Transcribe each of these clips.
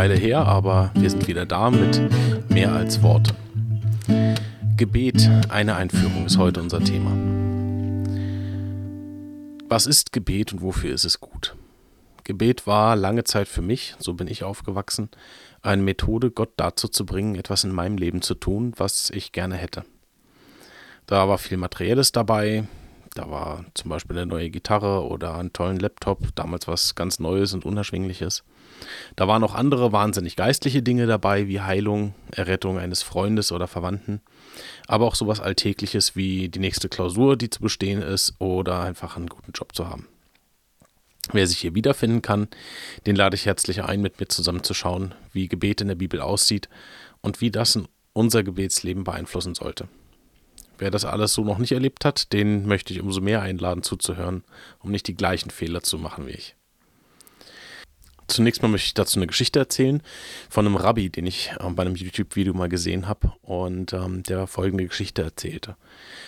Weile her, aber wir sind wieder da mit mehr als Worte. Gebet, eine Einführung ist heute unser Thema. Was ist Gebet und wofür ist es gut? Gebet war lange Zeit für mich, so bin ich aufgewachsen, eine Methode, Gott dazu zu bringen, etwas in meinem Leben zu tun, was ich gerne hätte. Da war viel Materielles dabei, da war zum Beispiel eine neue Gitarre oder einen tollen Laptop, damals was ganz Neues und Unerschwingliches. Da waren auch andere wahnsinnig geistliche Dinge dabei, wie Heilung, Errettung eines Freundes oder Verwandten, aber auch sowas Alltägliches wie die nächste Klausur, die zu bestehen ist, oder einfach einen guten Job zu haben. Wer sich hier wiederfinden kann, den lade ich herzlich ein, mit mir zusammenzuschauen, wie Gebet in der Bibel aussieht und wie das unser Gebetsleben beeinflussen sollte. Wer das alles so noch nicht erlebt hat, den möchte ich umso mehr einladen zuzuhören, um nicht die gleichen Fehler zu machen wie ich. Zunächst mal möchte ich dazu eine Geschichte erzählen von einem Rabbi, den ich äh, bei einem YouTube-Video mal gesehen habe und ähm, der folgende Geschichte erzählte.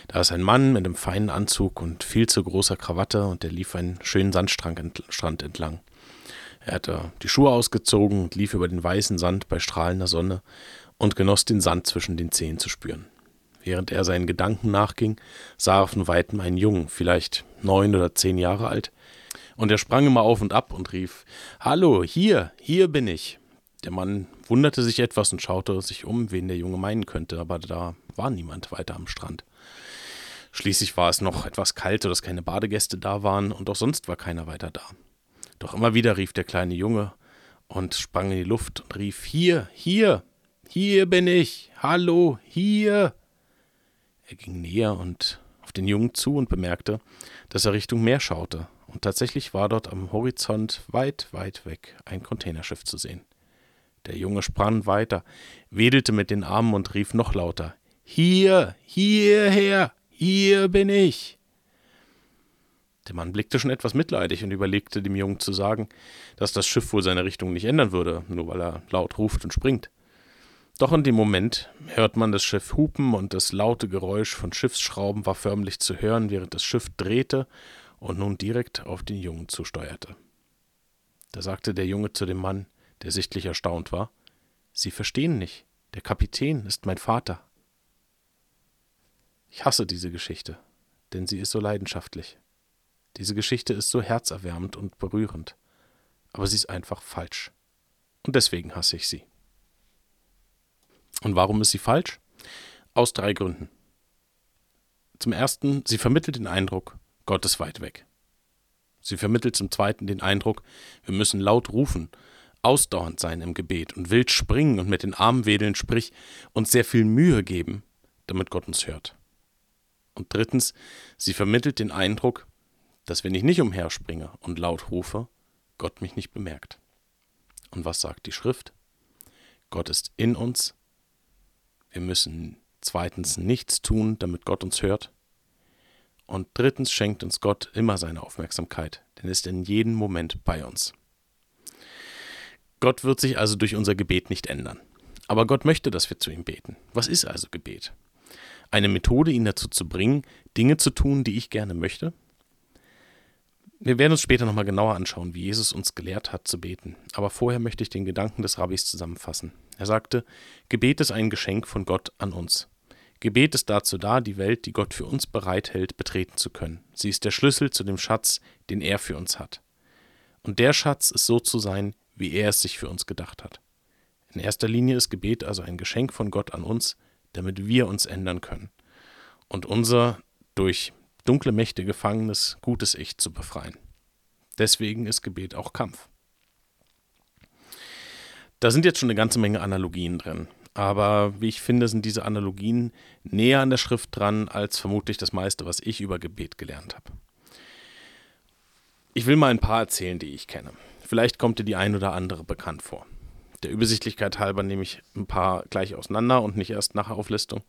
Da ist ein Mann mit einem feinen Anzug und viel zu großer Krawatte und der lief einen schönen Sandstrand entlang. Er hatte die Schuhe ausgezogen und lief über den weißen Sand bei strahlender Sonne und genoss den Sand zwischen den Zehen zu spüren. Während er seinen Gedanken nachging, sah er von weitem einen Jungen, vielleicht neun oder zehn Jahre alt, und er sprang immer auf und ab und rief: Hallo, hier, hier bin ich. Der Mann wunderte sich etwas und schaute sich um, wen der Junge meinen könnte, aber da war niemand weiter am Strand. Schließlich war es noch etwas kalt, sodass keine Badegäste da waren und auch sonst war keiner weiter da. Doch immer wieder rief der kleine Junge und sprang in die Luft und rief: Hier, hier, hier bin ich, hallo, hier. Er ging näher und auf den Jungen zu und bemerkte, dass er Richtung Meer schaute und tatsächlich war dort am Horizont weit, weit weg ein Containerschiff zu sehen. Der Junge sprang weiter, wedelte mit den Armen und rief noch lauter Hier, hierher, hier bin ich. Der Mann blickte schon etwas mitleidig und überlegte, dem Jungen zu sagen, dass das Schiff wohl seine Richtung nicht ändern würde, nur weil er laut ruft und springt. Doch in dem Moment hört man das Schiff hupen und das laute Geräusch von Schiffsschrauben war förmlich zu hören, während das Schiff drehte und nun direkt auf den Jungen zusteuerte. Da sagte der Junge zu dem Mann, der sichtlich erstaunt war, Sie verstehen nicht, der Kapitän ist mein Vater. Ich hasse diese Geschichte, denn sie ist so leidenschaftlich. Diese Geschichte ist so herzerwärmend und berührend, aber sie ist einfach falsch. Und deswegen hasse ich sie. Und warum ist sie falsch? Aus drei Gründen. Zum ersten, sie vermittelt den Eindruck, Gott ist weit weg. Sie vermittelt zum Zweiten den Eindruck, wir müssen laut rufen, ausdauernd sein im Gebet und wild springen und mit den Armen wedeln, sprich uns sehr viel Mühe geben, damit Gott uns hört. Und drittens, sie vermittelt den Eindruck, dass wenn ich nicht umherspringe und laut rufe, Gott mich nicht bemerkt. Und was sagt die Schrift? Gott ist in uns. Wir müssen zweitens nichts tun, damit Gott uns hört. Und drittens schenkt uns Gott immer seine Aufmerksamkeit, denn er ist in jedem Moment bei uns. Gott wird sich also durch unser Gebet nicht ändern. Aber Gott möchte, dass wir zu ihm beten. Was ist also Gebet? Eine Methode, ihn dazu zu bringen, Dinge zu tun, die ich gerne möchte? Wir werden uns später nochmal genauer anschauen, wie Jesus uns gelehrt hat zu beten. Aber vorher möchte ich den Gedanken des Rabbis zusammenfassen. Er sagte, Gebet ist ein Geschenk von Gott an uns. Gebet ist dazu da, die Welt, die Gott für uns bereithält, betreten zu können. Sie ist der Schlüssel zu dem Schatz, den er für uns hat. Und der Schatz ist so zu sein, wie er es sich für uns gedacht hat. In erster Linie ist Gebet also ein Geschenk von Gott an uns, damit wir uns ändern können und unser durch dunkle Mächte gefangenes, gutes Ich zu befreien. Deswegen ist Gebet auch Kampf. Da sind jetzt schon eine ganze Menge Analogien drin. Aber wie ich finde, sind diese Analogien näher an der Schrift dran als vermutlich das meiste, was ich über Gebet gelernt habe. Ich will mal ein paar erzählen, die ich kenne. Vielleicht kommt dir die ein oder andere bekannt vor. Der Übersichtlichkeit halber nehme ich ein paar gleich auseinander und nicht erst nach Auflistung.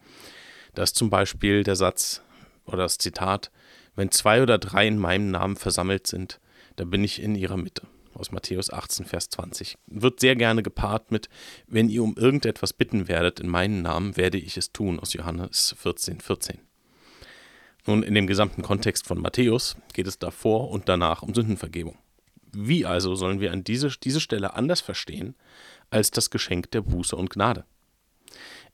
Da ist zum Beispiel der Satz oder das Zitat, wenn zwei oder drei in meinem Namen versammelt sind, dann bin ich in ihrer Mitte aus Matthäus 18, Vers 20. Wird sehr gerne gepaart mit, wenn ihr um irgendetwas bitten werdet in meinen Namen, werde ich es tun, aus Johannes 14, 14. Nun, in dem gesamten Kontext von Matthäus geht es davor und danach um Sündenvergebung. Wie also sollen wir an diese, diese Stelle anders verstehen als das Geschenk der Buße und Gnade?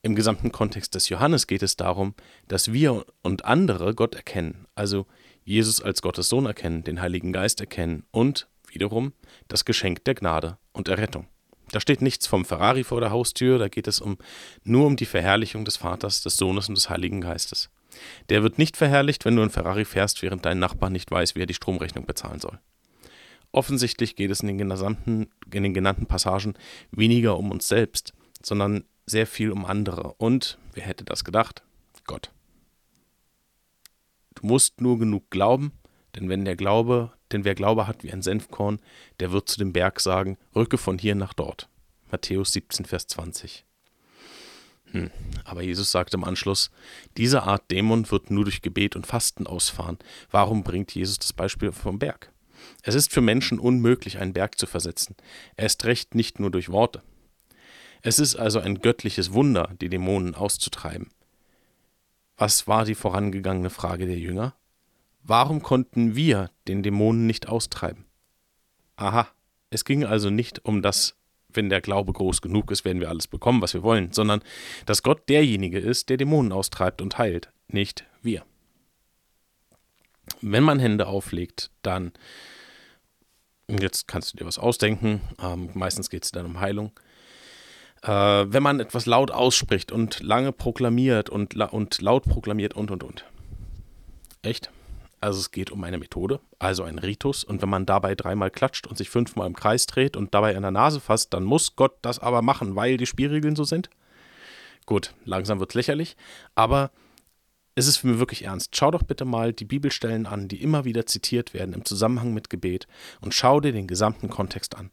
Im gesamten Kontext des Johannes geht es darum, dass wir und andere Gott erkennen, also Jesus als Gottes Sohn erkennen, den Heiligen Geist erkennen und wiederum das Geschenk der Gnade und Errettung. Da steht nichts vom Ferrari vor der Haustür, da geht es um, nur um die Verherrlichung des Vaters, des Sohnes und des Heiligen Geistes. Der wird nicht verherrlicht, wenn du ein Ferrari fährst, während dein Nachbar nicht weiß, wie er die Stromrechnung bezahlen soll. Offensichtlich geht es in den, in den genannten Passagen weniger um uns selbst, sondern sehr viel um andere. Und, wer hätte das gedacht? Gott. Du musst nur genug glauben, denn wenn der Glaube, denn wer Glaube hat wie ein Senfkorn, der wird zu dem Berg sagen, rücke von hier nach dort. Matthäus 17, Vers 20. Hm. Aber Jesus sagt im Anschluss, diese Art Dämon wird nur durch Gebet und Fasten ausfahren. Warum bringt Jesus das Beispiel vom Berg? Es ist für Menschen unmöglich, einen Berg zu versetzen. Erst recht nicht nur durch Worte. Es ist also ein göttliches Wunder, die Dämonen auszutreiben. Was war die vorangegangene Frage der Jünger? Warum konnten wir den Dämonen nicht austreiben? Aha, es ging also nicht um das, wenn der Glaube groß genug ist, werden wir alles bekommen, was wir wollen, sondern dass Gott derjenige ist, der Dämonen austreibt und heilt, nicht wir. Wenn man Hände auflegt, dann, jetzt kannst du dir was ausdenken, ähm, meistens geht es dann um Heilung, äh, wenn man etwas laut ausspricht und lange proklamiert und, la und laut proklamiert und und und. Echt? Also es geht um eine Methode, also einen Ritus. Und wenn man dabei dreimal klatscht und sich fünfmal im Kreis dreht und dabei in der Nase fasst, dann muss Gott das aber machen, weil die Spielregeln so sind. Gut, langsam wird es lächerlich, aber es ist für mich wirklich ernst. Schau doch bitte mal die Bibelstellen an, die immer wieder zitiert werden im Zusammenhang mit Gebet und schau dir den gesamten Kontext an.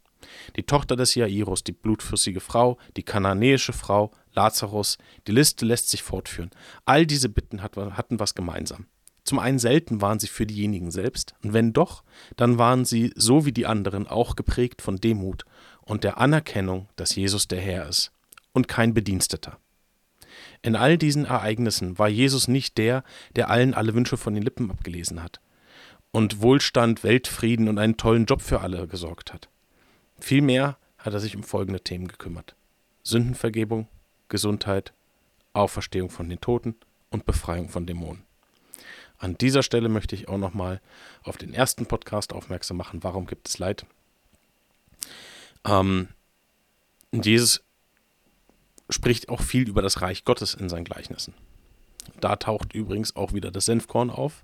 Die Tochter des Jairus, die blutflüssige Frau, die kananäische Frau, Lazarus, die Liste lässt sich fortführen. All diese Bitten hatten was gemeinsam. Zum einen selten waren sie für diejenigen selbst, und wenn doch, dann waren sie, so wie die anderen, auch geprägt von Demut und der Anerkennung, dass Jesus der Herr ist und kein Bediensteter. In all diesen Ereignissen war Jesus nicht der, der allen alle Wünsche von den Lippen abgelesen hat und Wohlstand, Weltfrieden und einen tollen Job für alle gesorgt hat. Vielmehr hat er sich um folgende Themen gekümmert. Sündenvergebung, Gesundheit, Auferstehung von den Toten und Befreiung von Dämonen. An dieser Stelle möchte ich auch nochmal auf den ersten Podcast aufmerksam machen, warum gibt es Leid. Ähm, Jesus spricht auch viel über das Reich Gottes in seinen Gleichnissen. Da taucht übrigens auch wieder das Senfkorn auf,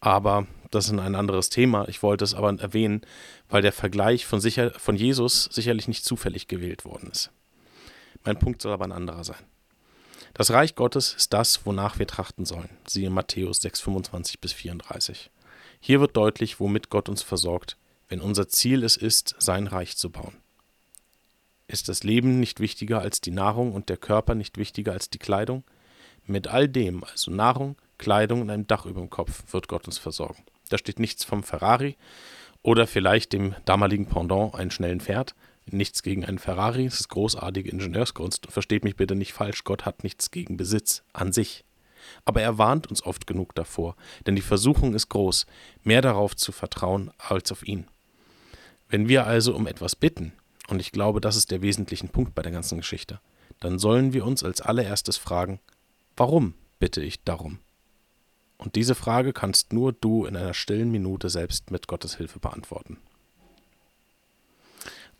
aber das ist ein anderes Thema. Ich wollte es aber erwähnen, weil der Vergleich von, sicher, von Jesus sicherlich nicht zufällig gewählt worden ist. Mein Punkt soll aber ein anderer sein. Das Reich Gottes ist das, wonach wir trachten sollen. Siehe Matthäus 6, 25 bis 34. Hier wird deutlich, womit Gott uns versorgt, wenn unser Ziel es ist, sein Reich zu bauen. Ist das Leben nicht wichtiger als die Nahrung und der Körper nicht wichtiger als die Kleidung? Mit all dem, also Nahrung, Kleidung und einem Dach über dem Kopf, wird Gott uns versorgen. Da steht nichts vom Ferrari oder vielleicht dem damaligen Pendant, einen schnellen Pferd. Nichts gegen einen Ferrari, es ist großartige Ingenieurskunst. Versteht mich bitte nicht falsch, Gott hat nichts gegen Besitz an sich. Aber er warnt uns oft genug davor, denn die Versuchung ist groß, mehr darauf zu vertrauen als auf ihn. Wenn wir also um etwas bitten, und ich glaube, das ist der wesentliche Punkt bei der ganzen Geschichte, dann sollen wir uns als allererstes fragen, warum bitte ich darum? Und diese Frage kannst nur du in einer stillen Minute selbst mit Gottes Hilfe beantworten.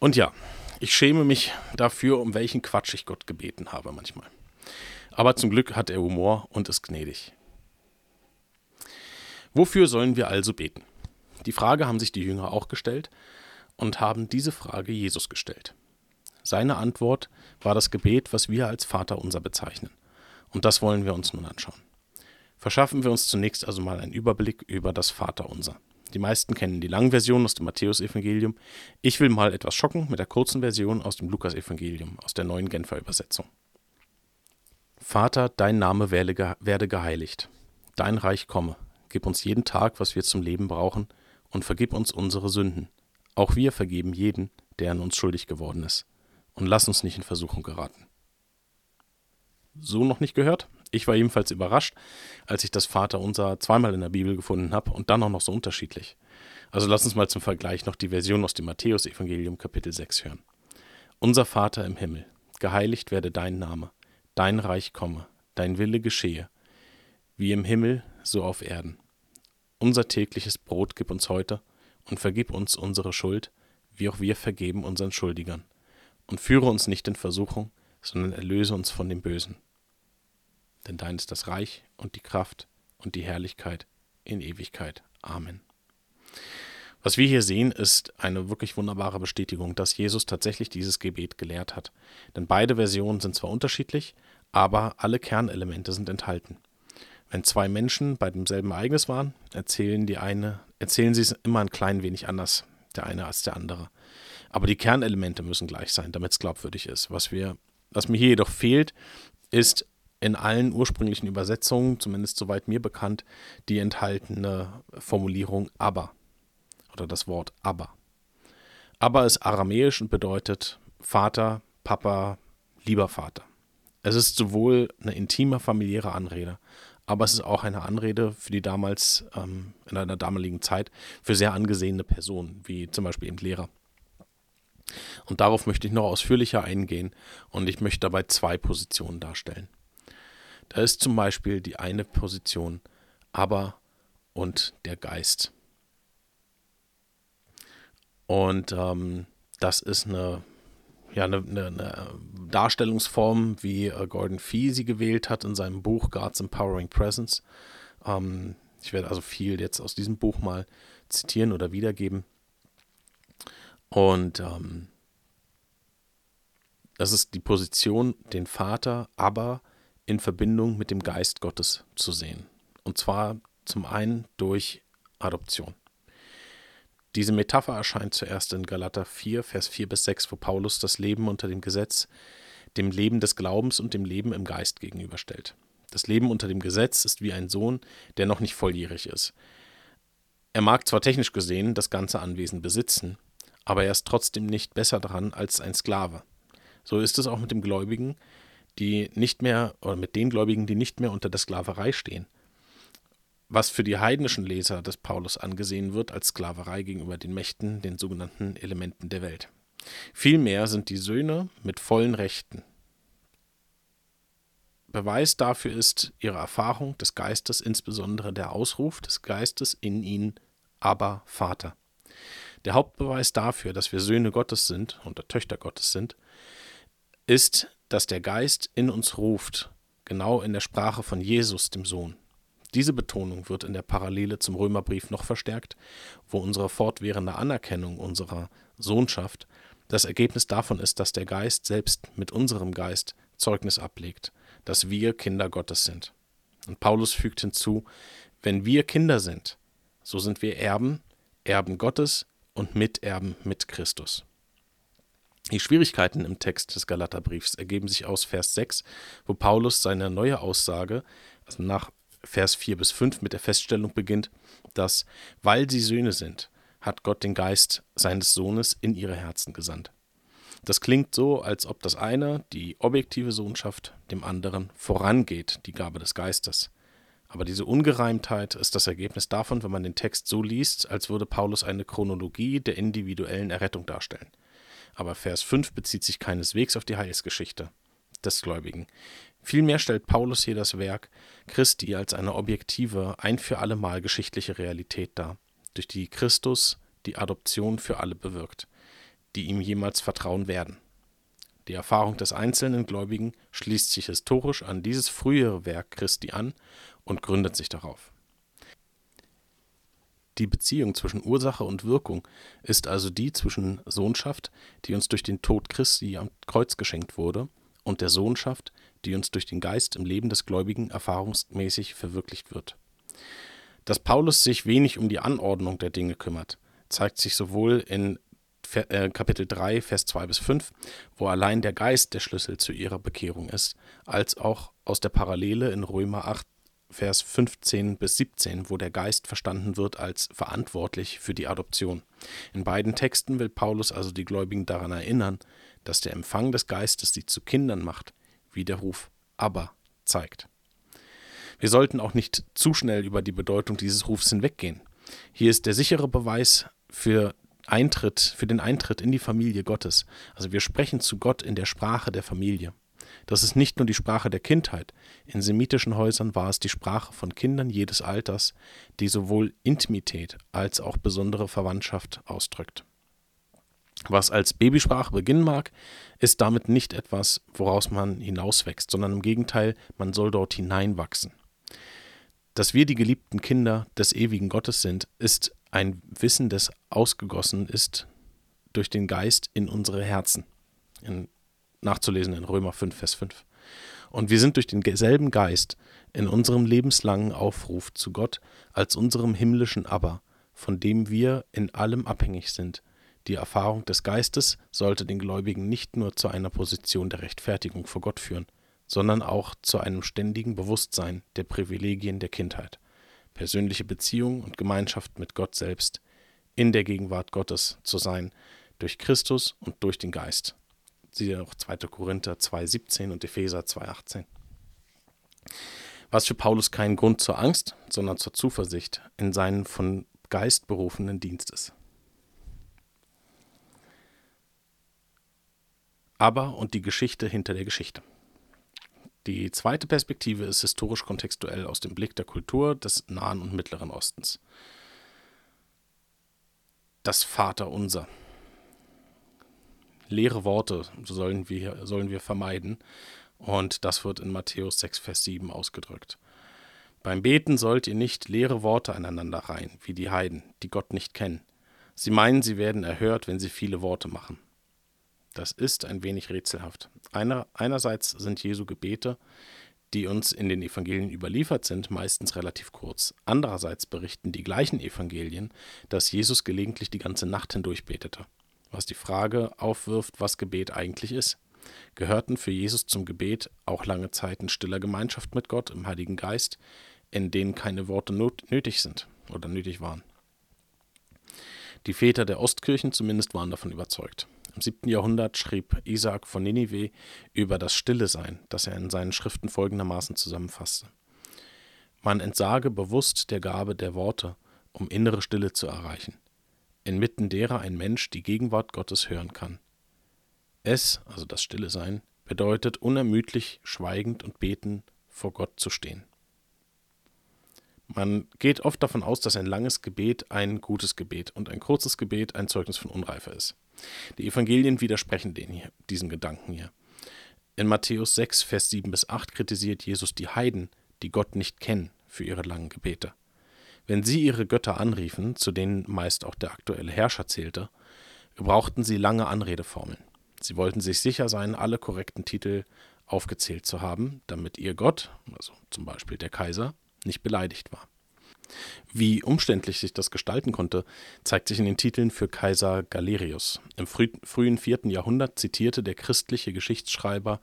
Und ja, ich schäme mich dafür, um welchen Quatsch ich Gott gebeten habe manchmal. Aber zum Glück hat er Humor und ist gnädig. Wofür sollen wir also beten? Die Frage haben sich die Jünger auch gestellt und haben diese Frage Jesus gestellt. Seine Antwort war das Gebet, was wir als Vater unser bezeichnen. Und das wollen wir uns nun anschauen. Verschaffen wir uns zunächst also mal einen Überblick über das Vaterunser. Die meisten kennen die lange Version aus dem Matthäusevangelium. Ich will mal etwas schocken mit der kurzen Version aus dem Lukasevangelium, aus der neuen Genfer Übersetzung. Vater, dein Name werde geheiligt. Dein Reich komme. Gib uns jeden Tag, was wir zum Leben brauchen, und vergib uns unsere Sünden. Auch wir vergeben jeden, der an uns schuldig geworden ist. Und lass uns nicht in Versuchung geraten. So noch nicht gehört? Ich war ebenfalls überrascht, als ich das Vaterunser zweimal in der Bibel gefunden habe und dann auch noch so unterschiedlich. Also lass uns mal zum Vergleich noch die Version aus dem Matthäusevangelium Kapitel 6 hören. Unser Vater im Himmel, geheiligt werde dein Name, dein Reich komme, dein Wille geschehe, wie im Himmel, so auf Erden. Unser tägliches Brot gib uns heute und vergib uns unsere Schuld, wie auch wir vergeben unseren Schuldigern. Und führe uns nicht in Versuchung, sondern erlöse uns von dem Bösen denn dein ist das Reich und die Kraft und die Herrlichkeit in Ewigkeit. Amen. Was wir hier sehen, ist eine wirklich wunderbare Bestätigung, dass Jesus tatsächlich dieses Gebet gelehrt hat. Denn beide Versionen sind zwar unterschiedlich, aber alle Kernelemente sind enthalten. Wenn zwei Menschen bei demselben Ereignis waren, erzählen die eine, erzählen sie es immer ein klein wenig anders, der eine als der andere. Aber die Kernelemente müssen gleich sein, damit es glaubwürdig ist. Was, wir, was mir hier jedoch fehlt, ist in allen ursprünglichen Übersetzungen, zumindest soweit mir bekannt, die enthaltene Formulierung aber oder das Wort aber. Aber ist aramäisch und bedeutet Vater, Papa, lieber Vater. Es ist sowohl eine intime familiäre Anrede, aber es ist auch eine Anrede für die damals, ähm, in einer damaligen Zeit, für sehr angesehene Personen, wie zum Beispiel eben Lehrer. Und darauf möchte ich noch ausführlicher eingehen und ich möchte dabei zwei Positionen darstellen. Da ist zum Beispiel die eine Position aber und der Geist. Und ähm, das ist eine, ja, eine, eine, Darstellungsform, wie äh, Gordon Fee sie gewählt hat in seinem Buch God's Empowering Presence. Ähm, ich werde also viel jetzt aus diesem Buch mal zitieren oder wiedergeben. Und ähm, das ist die Position, den Vater aber in Verbindung mit dem Geist Gottes zu sehen. Und zwar zum einen durch Adoption. Diese Metapher erscheint zuerst in Galater 4, Vers 4 bis 6, wo Paulus das Leben unter dem Gesetz dem Leben des Glaubens und dem Leben im Geist gegenüberstellt. Das Leben unter dem Gesetz ist wie ein Sohn, der noch nicht volljährig ist. Er mag zwar technisch gesehen das ganze Anwesen besitzen, aber er ist trotzdem nicht besser dran als ein Sklave. So ist es auch mit dem Gläubigen, die nicht mehr, oder mit den Gläubigen, die nicht mehr unter der Sklaverei stehen. Was für die heidnischen Leser des Paulus angesehen wird als Sklaverei gegenüber den Mächten, den sogenannten Elementen der Welt. Vielmehr sind die Söhne mit vollen Rechten. Beweis dafür ist ihre Erfahrung des Geistes, insbesondere der Ausruf des Geistes in ihnen, aber Vater. Der Hauptbeweis dafür, dass wir Söhne Gottes sind und Töchter Gottes sind, ist dass der Geist in uns ruft, genau in der Sprache von Jesus, dem Sohn. Diese Betonung wird in der Parallele zum Römerbrief noch verstärkt, wo unsere fortwährende Anerkennung unserer Sohnschaft das Ergebnis davon ist, dass der Geist selbst mit unserem Geist Zeugnis ablegt, dass wir Kinder Gottes sind. Und Paulus fügt hinzu, wenn wir Kinder sind, so sind wir Erben, Erben Gottes und Miterben mit Christus. Die Schwierigkeiten im Text des Galaterbriefs ergeben sich aus Vers 6, wo Paulus seine neue Aussage, also nach Vers 4 bis 5 mit der Feststellung beginnt, dass, weil sie Söhne sind, hat Gott den Geist seines Sohnes in ihre Herzen gesandt. Das klingt so, als ob das eine, die objektive Sohnschaft, dem anderen vorangeht, die Gabe des Geistes. Aber diese Ungereimtheit ist das Ergebnis davon, wenn man den Text so liest, als würde Paulus eine Chronologie der individuellen Errettung darstellen. Aber Vers 5 bezieht sich keineswegs auf die Heilsgeschichte des Gläubigen. Vielmehr stellt Paulus hier das Werk Christi als eine objektive, ein für alle Mal geschichtliche Realität dar, durch die Christus die Adoption für alle bewirkt, die ihm jemals vertrauen werden. Die Erfahrung des einzelnen Gläubigen schließt sich historisch an dieses frühere Werk Christi an und gründet sich darauf. Die Beziehung zwischen Ursache und Wirkung ist also die zwischen Sohnschaft, die uns durch den Tod Christi am Kreuz geschenkt wurde, und der Sohnschaft, die uns durch den Geist im Leben des Gläubigen erfahrungsmäßig verwirklicht wird. Dass Paulus sich wenig um die Anordnung der Dinge kümmert, zeigt sich sowohl in äh, Kapitel 3, Vers 2 bis 5, wo allein der Geist der Schlüssel zu ihrer Bekehrung ist, als auch aus der Parallele in Römer 8, Vers 15 bis 17, wo der Geist verstanden wird als verantwortlich für die Adoption. In beiden Texten will Paulus also die Gläubigen daran erinnern, dass der Empfang des Geistes sie zu Kindern macht, wie der Ruf aber zeigt. Wir sollten auch nicht zu schnell über die Bedeutung dieses Rufs hinweggehen. Hier ist der sichere Beweis für Eintritt, für den Eintritt in die Familie Gottes. Also wir sprechen zu Gott in der Sprache der Familie. Das ist nicht nur die Sprache der Kindheit. In semitischen Häusern war es die Sprache von Kindern jedes Alters, die sowohl Intimität als auch besondere Verwandtschaft ausdrückt. Was als Babysprache beginnen mag, ist damit nicht etwas, woraus man hinauswächst, sondern im Gegenteil, man soll dort hineinwachsen. Dass wir die geliebten Kinder des ewigen Gottes sind, ist ein Wissen, das ausgegossen ist durch den Geist in unsere Herzen. In, nachzulesen in Römer 5, Vers 5. Und wir sind durch denselben Geist in unserem lebenslangen Aufruf zu Gott als unserem himmlischen Aber, von dem wir in allem abhängig sind. Die Erfahrung des Geistes sollte den Gläubigen nicht nur zu einer Position der Rechtfertigung vor Gott führen, sondern auch zu einem ständigen Bewusstsein der Privilegien der Kindheit persönliche Beziehung und Gemeinschaft mit Gott selbst in der Gegenwart Gottes zu sein, durch Christus und durch den Geist. Siehe auch 2. Korinther 2,17 und Epheser 2,18. Was für Paulus kein Grund zur Angst, sondern zur Zuversicht in seinen von Geist berufenen Dienst ist. Aber und die Geschichte hinter der Geschichte. Die zweite Perspektive ist historisch kontextuell aus dem Blick der Kultur des Nahen und Mittleren Ostens. Das Vaterunser. Leere Worte sollen wir, sollen wir vermeiden. Und das wird in Matthäus 6, Vers 7 ausgedrückt. Beim Beten sollt ihr nicht leere Worte aneinander reihen, wie die Heiden, die Gott nicht kennen. Sie meinen, sie werden erhört, wenn sie viele Worte machen. Das ist ein wenig rätselhaft. Einer, einerseits sind Jesu Gebete, die uns in den Evangelien überliefert sind, meistens relativ kurz. Andererseits berichten die gleichen Evangelien, dass Jesus gelegentlich die ganze Nacht hindurch betete, was die Frage aufwirft, was Gebet eigentlich ist. Gehörten für Jesus zum Gebet auch lange Zeiten stiller Gemeinschaft mit Gott im Heiligen Geist, in denen keine Worte nötig sind oder nötig waren. Die Väter der Ostkirchen zumindest waren davon überzeugt. Im 7. Jahrhundert schrieb Isaac von Ninive über das Stille Sein, das er in seinen Schriften folgendermaßen zusammenfasste. Man entsage bewusst der Gabe der Worte, um innere Stille zu erreichen, inmitten derer ein Mensch die Gegenwart Gottes hören kann. Es, also das Stille Sein, bedeutet unermüdlich schweigend und beten vor Gott zu stehen. Man geht oft davon aus, dass ein langes Gebet ein gutes Gebet und ein kurzes Gebet ein Zeugnis von Unreife ist. Die Evangelien widersprechen hier, diesen Gedanken hier. In Matthäus 6, Vers 7 bis 8 kritisiert Jesus die Heiden, die Gott nicht kennen, für ihre langen Gebete. Wenn sie ihre Götter anriefen, zu denen meist auch der aktuelle Herrscher zählte, gebrauchten sie lange Anredeformeln. Sie wollten sich sicher sein, alle korrekten Titel aufgezählt zu haben, damit ihr Gott, also zum Beispiel der Kaiser, nicht beleidigt war. Wie umständlich sich das gestalten konnte, zeigt sich in den Titeln für Kaiser Galerius. Im früh, frühen 4. Jahrhundert zitierte der christliche Geschichtsschreiber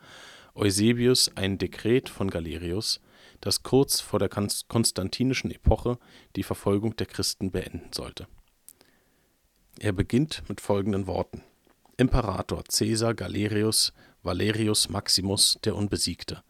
Eusebius ein Dekret von Galerius, das kurz vor der konstantinischen Epoche die Verfolgung der Christen beenden sollte. Er beginnt mit folgenden Worten: Imperator Caesar Galerius Valerius Maximus der Unbesiegte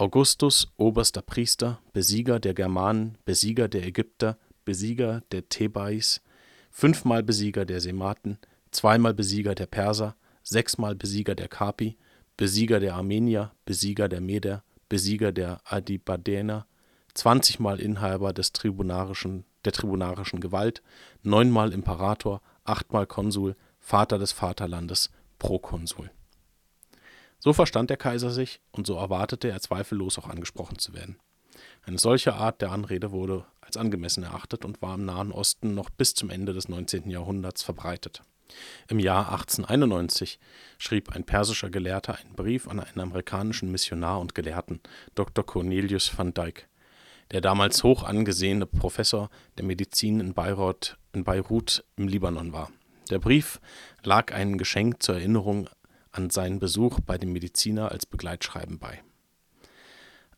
Augustus, oberster Priester, Besieger der Germanen, Besieger der Ägypter, Besieger der Thebais, fünfmal Besieger der Sematen, zweimal Besieger der Perser, sechsmal Besieger der Kapi, Besieger der Armenier, Besieger der Meder, Besieger der Adibadener, zwanzigmal Inhaber des tribunarischen, der tribunarischen Gewalt, neunmal Imperator, achtmal Konsul, Vater des Vaterlandes, Prokonsul. So verstand der Kaiser sich, und so erwartete er zweifellos auch angesprochen zu werden. Eine solche Art der Anrede wurde als angemessen erachtet und war im Nahen Osten noch bis zum Ende des 19. Jahrhunderts verbreitet. Im Jahr 1891 schrieb ein persischer Gelehrter einen Brief an einen amerikanischen Missionar und Gelehrten, Dr. Cornelius van Dyck. Der damals hoch angesehene Professor der Medizin in Beirut, in Beirut im Libanon war. Der Brief lag ein Geschenk zur Erinnerung an seinen Besuch bei dem Mediziner als Begleitschreiben bei.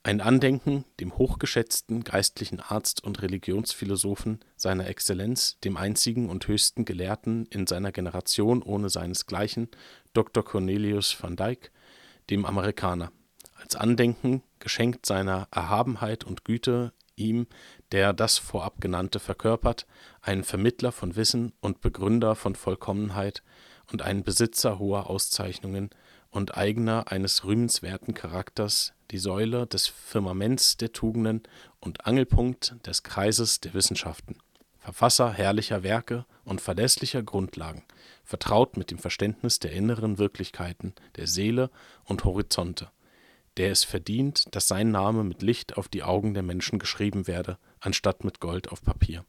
Ein Andenken dem hochgeschätzten geistlichen Arzt und Religionsphilosophen seiner Exzellenz, dem einzigen und höchsten Gelehrten in seiner Generation ohne seinesgleichen, Dr. Cornelius van Dyck, dem Amerikaner, als Andenken, geschenkt seiner Erhabenheit und Güte, ihm, der das vorab genannte verkörpert, einen Vermittler von Wissen und Begründer von Vollkommenheit und einen Besitzer hoher Auszeichnungen und Eigner eines rühmenswerten Charakters, die Säule des Firmaments der Tugenden und Angelpunkt des Kreises der Wissenschaften, Verfasser herrlicher Werke und verlässlicher Grundlagen, vertraut mit dem Verständnis der inneren Wirklichkeiten der Seele und Horizonte, der es verdient, dass sein Name mit Licht auf die Augen der Menschen geschrieben werde, anstatt mit Gold auf Papier.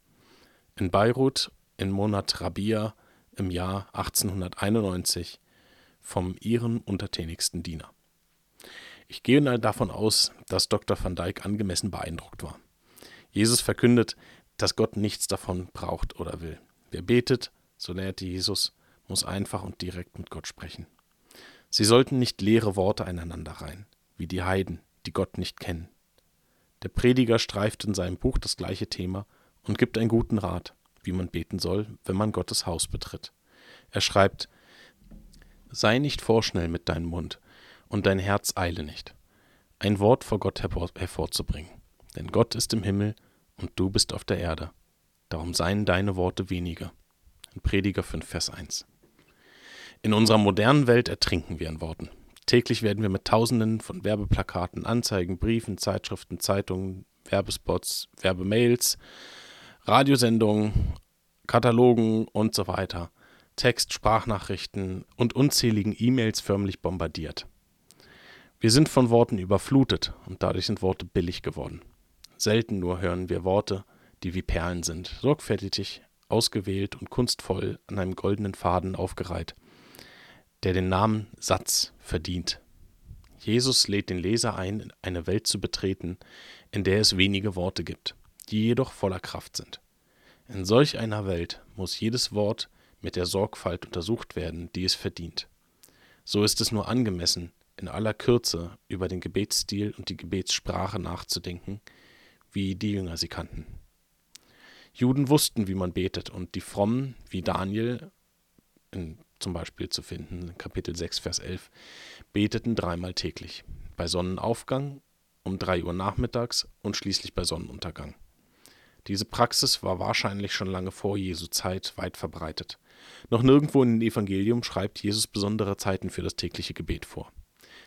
In Beirut im Monat Rabia im Jahr 1891 vom ihren untertänigsten Diener. Ich gehe davon aus, dass Dr. van Dyck angemessen beeindruckt war. Jesus verkündet, dass Gott nichts davon braucht oder will. Wer betet, so lehrte Jesus, muss einfach und direkt mit Gott sprechen. Sie sollten nicht leere Worte einander rein, wie die Heiden, die Gott nicht kennen. Der Prediger streift in seinem Buch das gleiche Thema und gibt einen guten Rat, wie man beten soll, wenn man Gottes Haus betritt. Er schreibt, Sei nicht vorschnell mit deinem Mund, und dein Herz eile nicht, ein Wort vor Gott hervorzubringen. Denn Gott ist im Himmel und du bist auf der Erde. Darum seien deine Worte weniger. In Prediger 5, Vers 1. In unserer modernen Welt ertrinken wir in Worten. Täglich werden wir mit Tausenden von Werbeplakaten, Anzeigen, Briefen, Zeitschriften, Zeitungen, Werbespots, Werbemails, Radiosendungen, Katalogen und so weiter Text, Sprachnachrichten und unzähligen E-Mails förmlich bombardiert. Wir sind von Worten überflutet und dadurch sind Worte billig geworden. Selten nur hören wir Worte, die wie Perlen sind, sorgfältig, ausgewählt und kunstvoll an einem goldenen Faden aufgereiht, der den Namen Satz verdient. Jesus lädt den Leser ein, eine Welt zu betreten, in der es wenige Worte gibt, die jedoch voller Kraft sind. In solch einer Welt muss jedes Wort mit der Sorgfalt untersucht werden, die es verdient. So ist es nur angemessen, in aller Kürze über den Gebetsstil und die Gebetssprache nachzudenken, wie die Jünger sie kannten. Juden wussten, wie man betet, und die Frommen, wie Daniel, in, zum Beispiel zu finden, Kapitel 6, Vers 11, beteten dreimal täglich, bei Sonnenaufgang, um drei Uhr nachmittags und schließlich bei Sonnenuntergang. Diese Praxis war wahrscheinlich schon lange vor Jesu Zeit weit verbreitet. Noch nirgendwo in den Evangelium schreibt Jesus besondere Zeiten für das tägliche Gebet vor.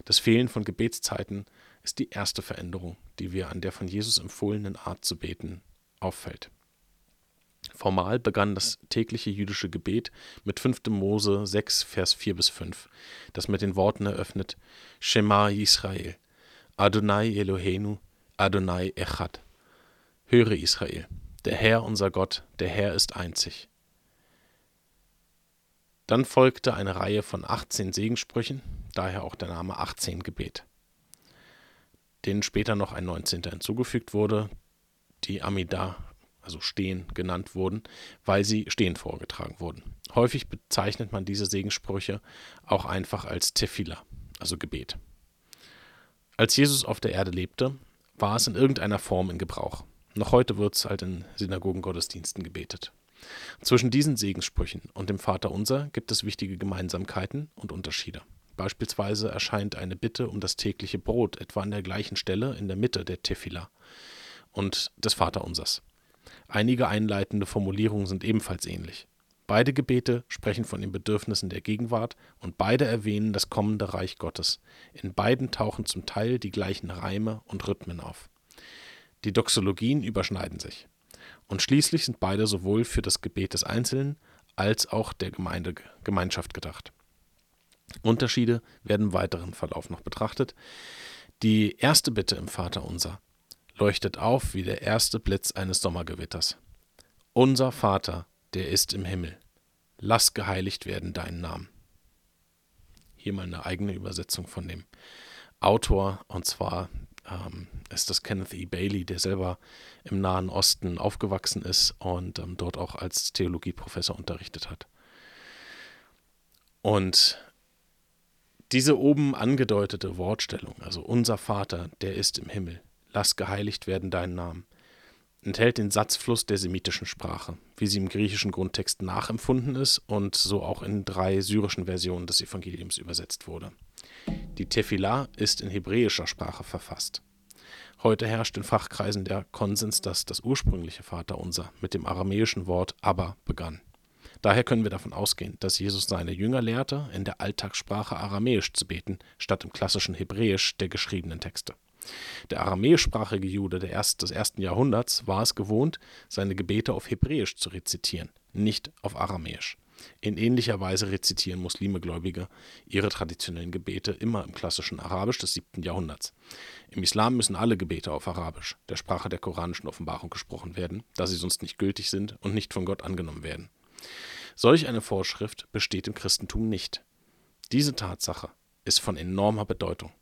Das Fehlen von Gebetszeiten ist die erste Veränderung, die wir an der von Jesus empfohlenen Art zu beten auffällt. Formal begann das tägliche jüdische Gebet mit 5. Mose 6, Vers 4 bis 5, das mit den Worten eröffnet: Shema Israel, Adonai Eloheinu, Adonai Echad. Höre Israel, der Herr unser Gott, der Herr ist einzig. Dann folgte eine Reihe von 18 Segenssprüchen, daher auch der Name 18 Gebet, denen später noch ein 19. hinzugefügt wurde, die Amida, also stehen, genannt wurden, weil sie stehend vorgetragen wurden. Häufig bezeichnet man diese Segenssprüche auch einfach als Tefillah, also Gebet. Als Jesus auf der Erde lebte, war es in irgendeiner Form in Gebrauch. Noch heute wird es halt in Synagogen-Gottesdiensten gebetet. Zwischen diesen Segenssprüchen und dem Vaterunser gibt es wichtige Gemeinsamkeiten und Unterschiede. Beispielsweise erscheint eine Bitte um das tägliche Brot etwa an der gleichen Stelle in der Mitte der Tefila und des Vaterunsers. Einige einleitende Formulierungen sind ebenfalls ähnlich. Beide Gebete sprechen von den Bedürfnissen der Gegenwart und beide erwähnen das kommende Reich Gottes. In beiden tauchen zum Teil die gleichen Reime und Rhythmen auf. Die Doxologien überschneiden sich. Und schließlich sind beide sowohl für das Gebet des Einzelnen als auch der Gemeinde, Gemeinschaft gedacht. Unterschiede werden im weiteren Verlauf noch betrachtet. Die erste Bitte im Vaterunser leuchtet auf wie der erste Blitz eines Sommergewitters. Unser Vater, der ist im Himmel, lass geheiligt werden deinen Namen. Hier mal eine eigene Übersetzung von dem Autor, und zwar ähm, ist das Kenneth E. Bailey, der selber im Nahen Osten aufgewachsen ist und ähm, dort auch als Theologieprofessor unterrichtet hat. Und diese oben angedeutete Wortstellung, also unser Vater, der ist im Himmel, lass geheiligt werden dein Namen, enthält den Satzfluss der semitischen Sprache, wie sie im griechischen Grundtext nachempfunden ist und so auch in drei syrischen Versionen des Evangeliums übersetzt wurde. Die Tefillah ist in hebräischer Sprache verfasst. Heute herrscht in Fachkreisen der Konsens, dass das ursprüngliche Vaterunser mit dem aramäischen Wort Abba begann. Daher können wir davon ausgehen, dass Jesus seine Jünger lehrte, in der Alltagssprache aramäisch zu beten, statt im klassischen Hebräisch der geschriebenen Texte. Der aramäischsprachige Jude erst, des ersten Jahrhunderts war es gewohnt, seine Gebete auf Hebräisch zu rezitieren, nicht auf Aramäisch. In ähnlicher Weise rezitieren Muslime Gläubige ihre traditionellen Gebete immer im klassischen Arabisch des 7. Jahrhunderts. Im Islam müssen alle Gebete auf Arabisch, der Sprache der koranischen Offenbarung, gesprochen werden, da sie sonst nicht gültig sind und nicht von Gott angenommen werden. Solch eine Vorschrift besteht im Christentum nicht. Diese Tatsache ist von enormer Bedeutung.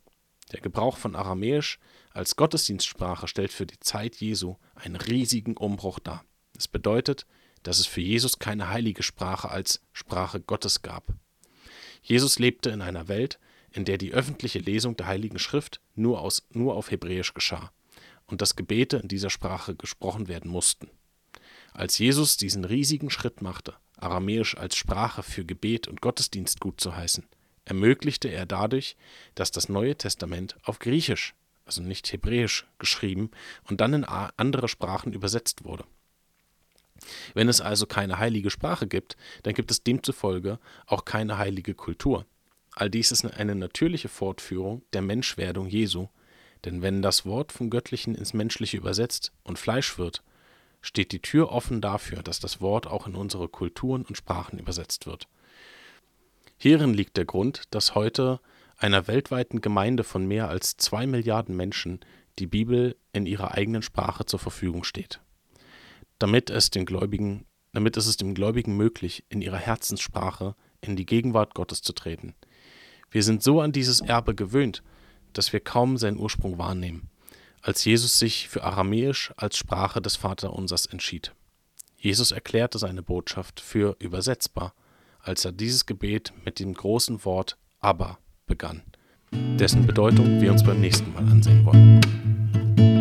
Der Gebrauch von Aramäisch als Gottesdienstsprache stellt für die Zeit Jesu einen riesigen Umbruch dar. Es bedeutet, dass es für Jesus keine heilige Sprache als Sprache Gottes gab. Jesus lebte in einer Welt, in der die öffentliche Lesung der Heiligen Schrift nur, aus, nur auf Hebräisch geschah und dass Gebete in dieser Sprache gesprochen werden mussten. Als Jesus diesen riesigen Schritt machte, Aramäisch als Sprache für Gebet und Gottesdienst gut zu heißen, ermöglichte er dadurch, dass das Neue Testament auf Griechisch, also nicht Hebräisch, geschrieben und dann in andere Sprachen übersetzt wurde. Wenn es also keine heilige Sprache gibt, dann gibt es demzufolge auch keine heilige Kultur. All dies ist eine natürliche Fortführung der Menschwerdung Jesu, denn wenn das Wort vom Göttlichen ins Menschliche übersetzt und Fleisch wird, steht die Tür offen dafür, dass das Wort auch in unsere Kulturen und Sprachen übersetzt wird. Hierin liegt der Grund, dass heute einer weltweiten Gemeinde von mehr als zwei Milliarden Menschen die Bibel in ihrer eigenen Sprache zur Verfügung steht damit es, den Gläubigen, damit ist es dem Gläubigen möglich, in ihrer Herzenssprache in die Gegenwart Gottes zu treten. Wir sind so an dieses Erbe gewöhnt, dass wir kaum seinen Ursprung wahrnehmen, als Jesus sich für Aramäisch als Sprache des Vaterunsers entschied. Jesus erklärte seine Botschaft für übersetzbar, als er dieses Gebet mit dem großen Wort Aber begann, dessen Bedeutung wir uns beim nächsten Mal ansehen wollen.